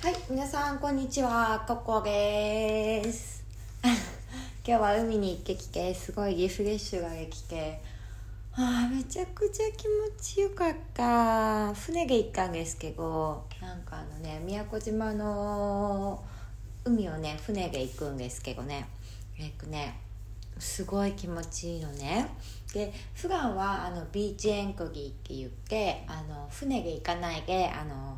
はい、皆さんこんにちは、ココです。今日は海に行ってきて、すごいリフレッシュができて、あーめちゃくちゃ気持ちよかった。船で行ったんですけど、なんかあのね、宮古島の海をね、船で行くんですけどね、えっとね、すごい気持ちいいのね。で、普段はあのビーチエンコギーって言って、あの船で行かないで、あの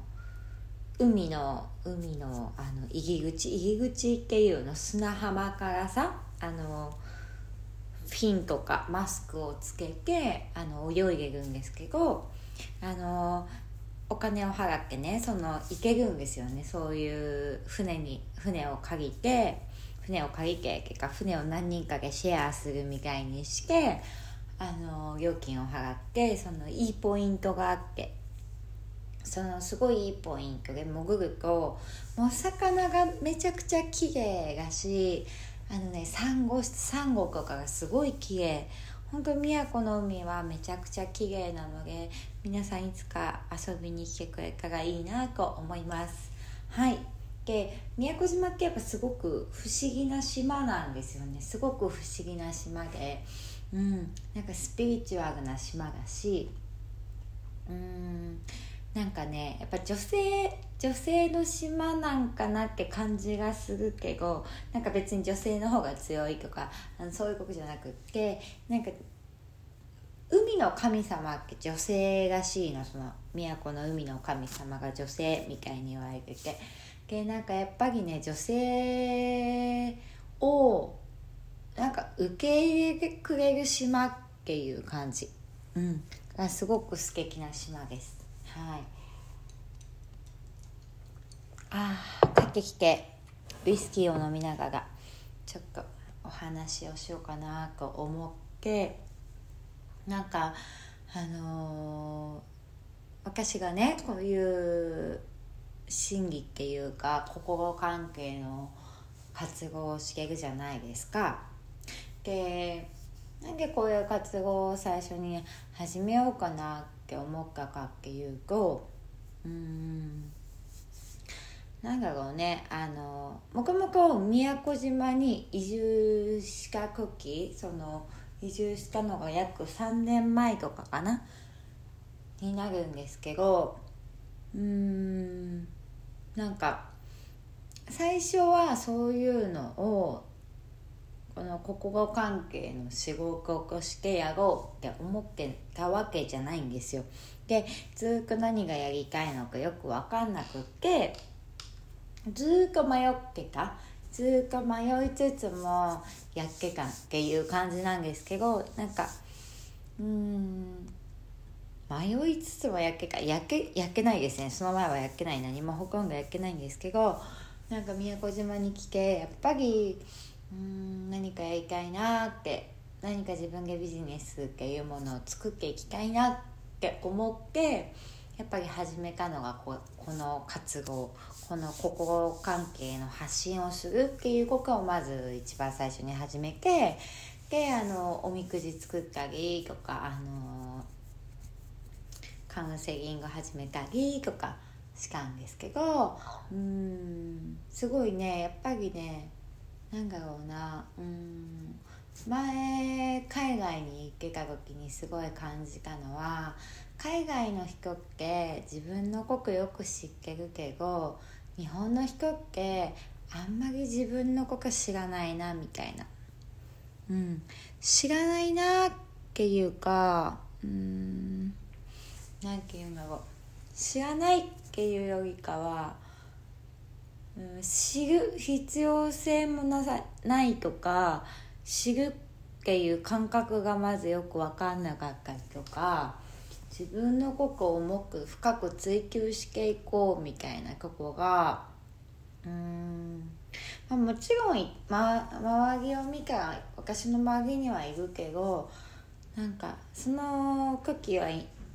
海の海のあの入り口入り口っていうの砂浜からさあのフィンとかマスクをつけてあの泳いでるんですけどあのお金を払ってねその行けるんですよね。そういう船に船を借りて船を借りて結果船を何人かでシェアするみたいにしてあの料金を払ってそのいいポイントがあってそのすごいいいポイントで潜るともう魚がめちゃくちゃ綺麗だしあのねサンゴサンゴとかがすごい綺麗。本当宮古の海はめちゃくちゃ綺麗なので皆さんいつか遊びに来てくれたらいいなと思います。はい。で宮古島ってやっぱすごく不思議な島なんですよね。すごく不思議な島で。うん。なんかスピリチュアルな島だしうん。なんかねやっぱ女性女性の島なんかなって感じがするけどなんか別に女性の方が強いとかあのそういうことじゃなくってなんか海の神様って女性らしいのその都の海の神様が女性みたいに言われてて。でなんかやっぱりね女性をなんか受け入れてくれる島っていう感じ。うん。がすごく素敵な島です。はい。あー帰ってきてウイスキーを飲みながらちょっとお話をしようかなと思ってなんかあのー私がねこういう心理っていうか心関係の活動をしてるじゃないですか。でなんでこういう活動を最初に始めようかなっって思ったかっていうとうんなんだろうねあのもともと宮古島に移住した時その移住したのが約3年前とかかなになるんですけどうーんなんか最初はそういうのをこの心関係の仕事としてやろうって思ってたわけじゃないんですよ。でずっと何がやりたいのかよく分かんなくってずっと迷ってた。ずっと迷いつつもやってたっていう感じなんですけどなんかうーん迷いつつもやっけかやけやけないですね。その前はやっけない。何もほとんどやっけないんですけどなんか宮古島に来てやっぱりうん何かやりたいなって何か自分でビジネスっていうものを作っていきたいなって思ってやっぱり始めたのがここの活動この心関係の発信をするっていうことをまず一番最初に始めてであのおみくじ作ったりとかあのカウンセリング始めたりとかしたんですけどうんすごいねやっぱりねなんだろうな。うん。前海外に行ってた時にすごい感じたのは海外の人って自分のことよく知ってるけど日本の人ってあんまり自分のこと知らないなみたいな。うん。知らないなっていうかうん。なんていうんだろう。知らないっていうよりかは、うん、知る必要性もなさないとか知るっていう感覚がまずよく分かんなかったりとか自分のことをもく深く追求していこうみたいなとこがうん、まあ、もちろん、ま、周りを見たら私の周りにはいるけどなんかその時は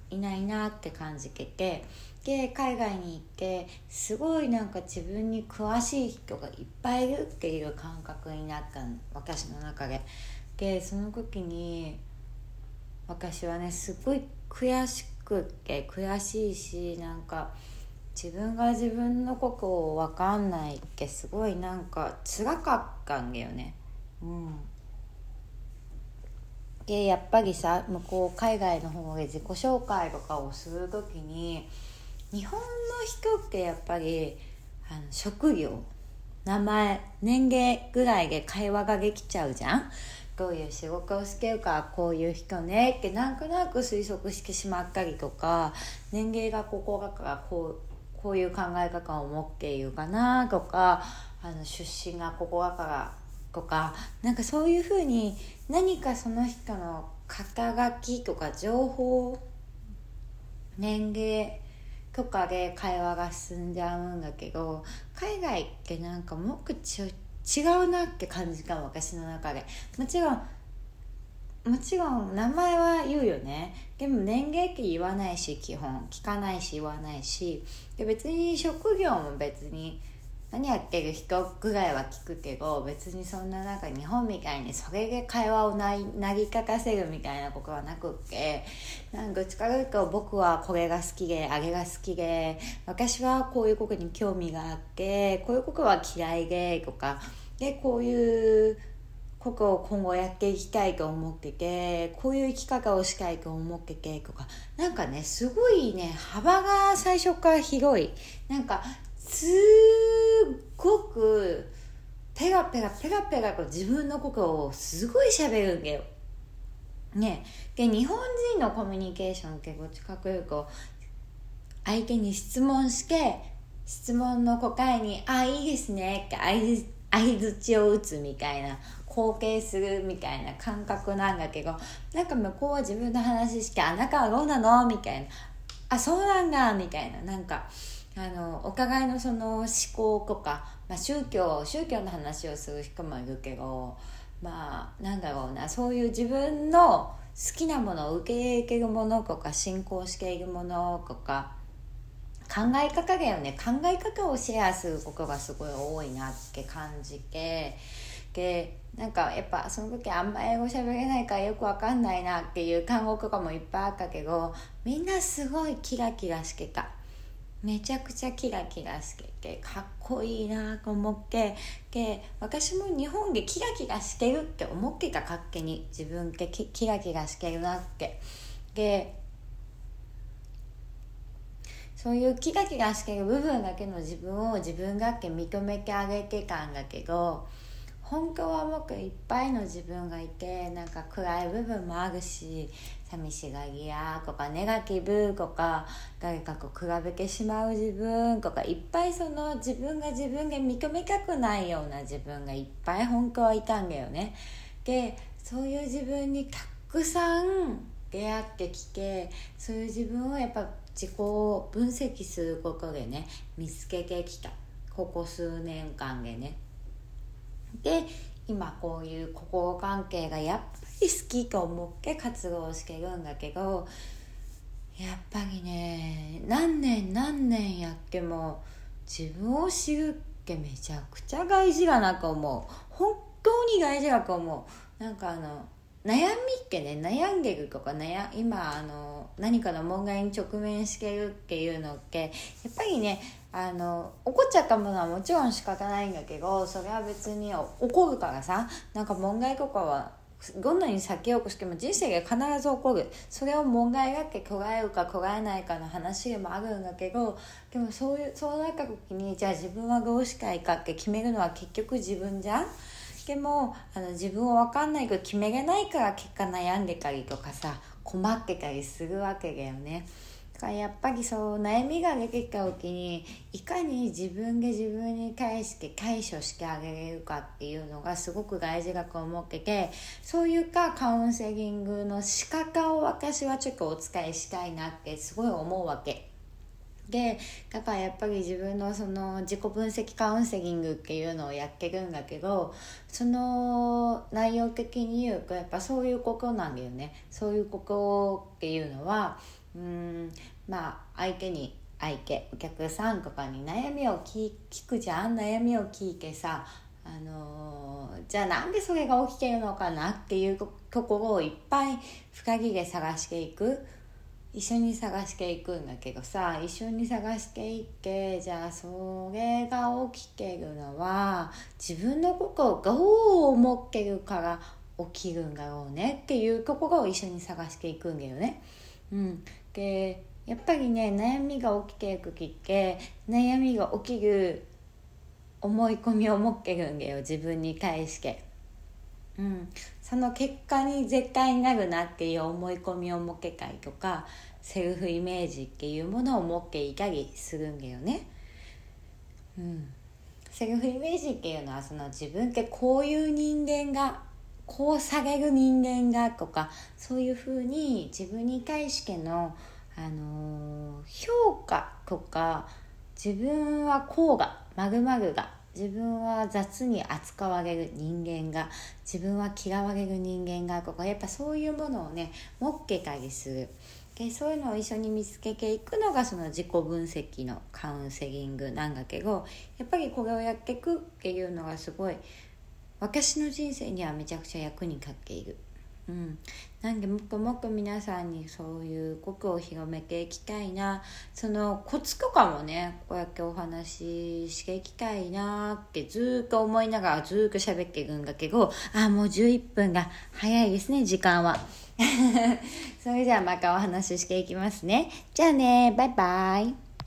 いないなって感じててで海外に行ってすごいなんか自分に詳しい人がいっぱいいるっていう感覚になった私の中で。でその時に私はねすごい悔しくって悔しいしなんか自分が自分のことを分かんないっけすごいなんか辛かったんだよね。うん。でやっぱりさ向こう海外の方で自己紹介とかをする時に日本の人ってやっぱりあの職業名前年齢ぐらいで会話ができちゃうじゃん？どういう仕事をしてるかこういう人ねってなんとなく推測してしまったりとか年齢がここだからこうこういう考え方を持っているかなとかあの出身がここだからとかなんかそういうふうに何かその人の肩書きとか情報年齢とかで会話が進んじゃうんだけど海外ってなんかもっと違うなって感じかも私の中で。もちろんもちろん名前は言うよね。でも年齢って言わないし基本。聞かないし言わないし。で別に職業も別に何やってる人ぐらいは聞くけど別にそんななんか日本みたいにそれで会話をななぎかかせるみたいなことはなくってなんかどっちかというと僕はこれが好きであれが好きで私はこういうことに興味があってこういうことは嫌いでとかでこういうことを今後やっていきたいと思っててこういう生き方をしたいと思っててとかなんかねすごいね幅が最初から広い。なんかすごくペラペラペラペラと自分のことをすごい喋るんだよ。ねで日本人のコミュニケーションってどっちかというと相手に質問して質問の答えに「あいいですね」って相づちを打つみたいな後継するみたいな感覚なんだけどなんか向こうは自分の話して「あなたはどうなの?」みたいな「あそうなんだ」みたいななんか。あのお互いのその思考とか、まあ、宗教宗教の話をする人もいるけどまあなんだろうなそういう自分の好きなものを受け入れるものとか信仰しているものとか考え方だよね考え方をシェアすることがすごい多いなって感じてでなんかやっぱその時あんま英語喋れないからよくわかんないなっていう韓国語もいっぱいあったけどみんなすごいキラキラしてた。めちゃくちゃキラキラしててかっこいいなと思ってで私も日本でキラキラしてるって思ってた勝手に自分ってキラキラしてるなって。でそういうキラキラしてる部分だけの自分を自分がって認めてあげてたんだけど本当は僕いっぱいの自分がいてなんか暗い部分もあるし寂しがり屋とかネガティブとか誰かと比べてしまう自分とかいっぱいその自分が自分が認めたくないような自分がいっぱい本当はいたんだよね。でそういう自分にたくさん出会ってきてそういう自分をやっぱ自己分析することでね見つけてきたここ数年間でね。で今こういう心関係がやっぱり好きと思って活動してるんだけどやっぱりね何年何年やっても自分を知るってめちゃくちゃ大事だなと思う。本当に大事だと思う。なんかあの悩みってね悩んでるとか悩今あの何かの問題に直面してるっていうのってやっぱりねあの怒っちゃったものはもちろん仕方ないんだけどそれは別に怒るからさなんか問題とかはどんなに避けようとしても人生が必ず起こるそれを問題がって捉えるか捉えないかの話でもあるんだけどでもそういうそうなった時にじゃあ自分はどうしたいかって決めるのは結局自分じゃんでもあの自分を分かんないけど決めれないから結果悩んでたりとかさ困ってたりするわけだよね。やっぱりそう悩みが出てきた時にいかに自分で自分に対して対処してあげれるかっていうのがすごく大事だと思っててそういうかカウンセリングの仕方を私はちょっとお伝えしたいなってすごい思うわけ。でだからやっぱり自分のその自己分析カウンセリングっていうのをやってるんだけどその内容的に言うとやっぱそういうことなんだよねそういうことっていうのはうん。まあ相手に相手お客さんとかに悩みを聞くじゃん悩みを聞いてさあのー、じゃあなんでそれが起きてるのかなっていうところをいっぱい深木で探していく。一緒に探していくんだけどさ一緒に探していってじゃあそれが起きてるのは自分のことをどう思ってるから起きるんだろうねっていうところを一緒に探していくんだよね。うん、でやっぱりね悩みが起きていく時って悩みが起きる思い込みを持ってるんだよ自分に対して。うん、その結果に絶対になるなっていう思い込みを持ってたりとかセルフイメージっていうものを持っていたりするんだよね。うん、セルフイメージっていうのはその自分ってこういう人間がこう下げる人間がとかそういうふうに自分に対しての、あの、評価とか自分はこうがまるまるが自分は雑に扱われる人間が自分は嫌われる人間がとかやっぱそういうものをね持ってたりする。でそういうのを一緒に見つけていくのがその自己分析のカウンセリングなんだけどやっぱりこれをやっていくっていうのがすごい私の人生にはめちゃくちゃ役に立っている。うん、なんでもっともっと皆さんにそういう国を広めていきたいな。そのコツとかもねこうやってお話ししていきたいなってずっと思いながらずっと喋ってるんだけどあもう11分が早いですね時間は。それじゃあまたお話ししていきますね。じゃあねバイバイ。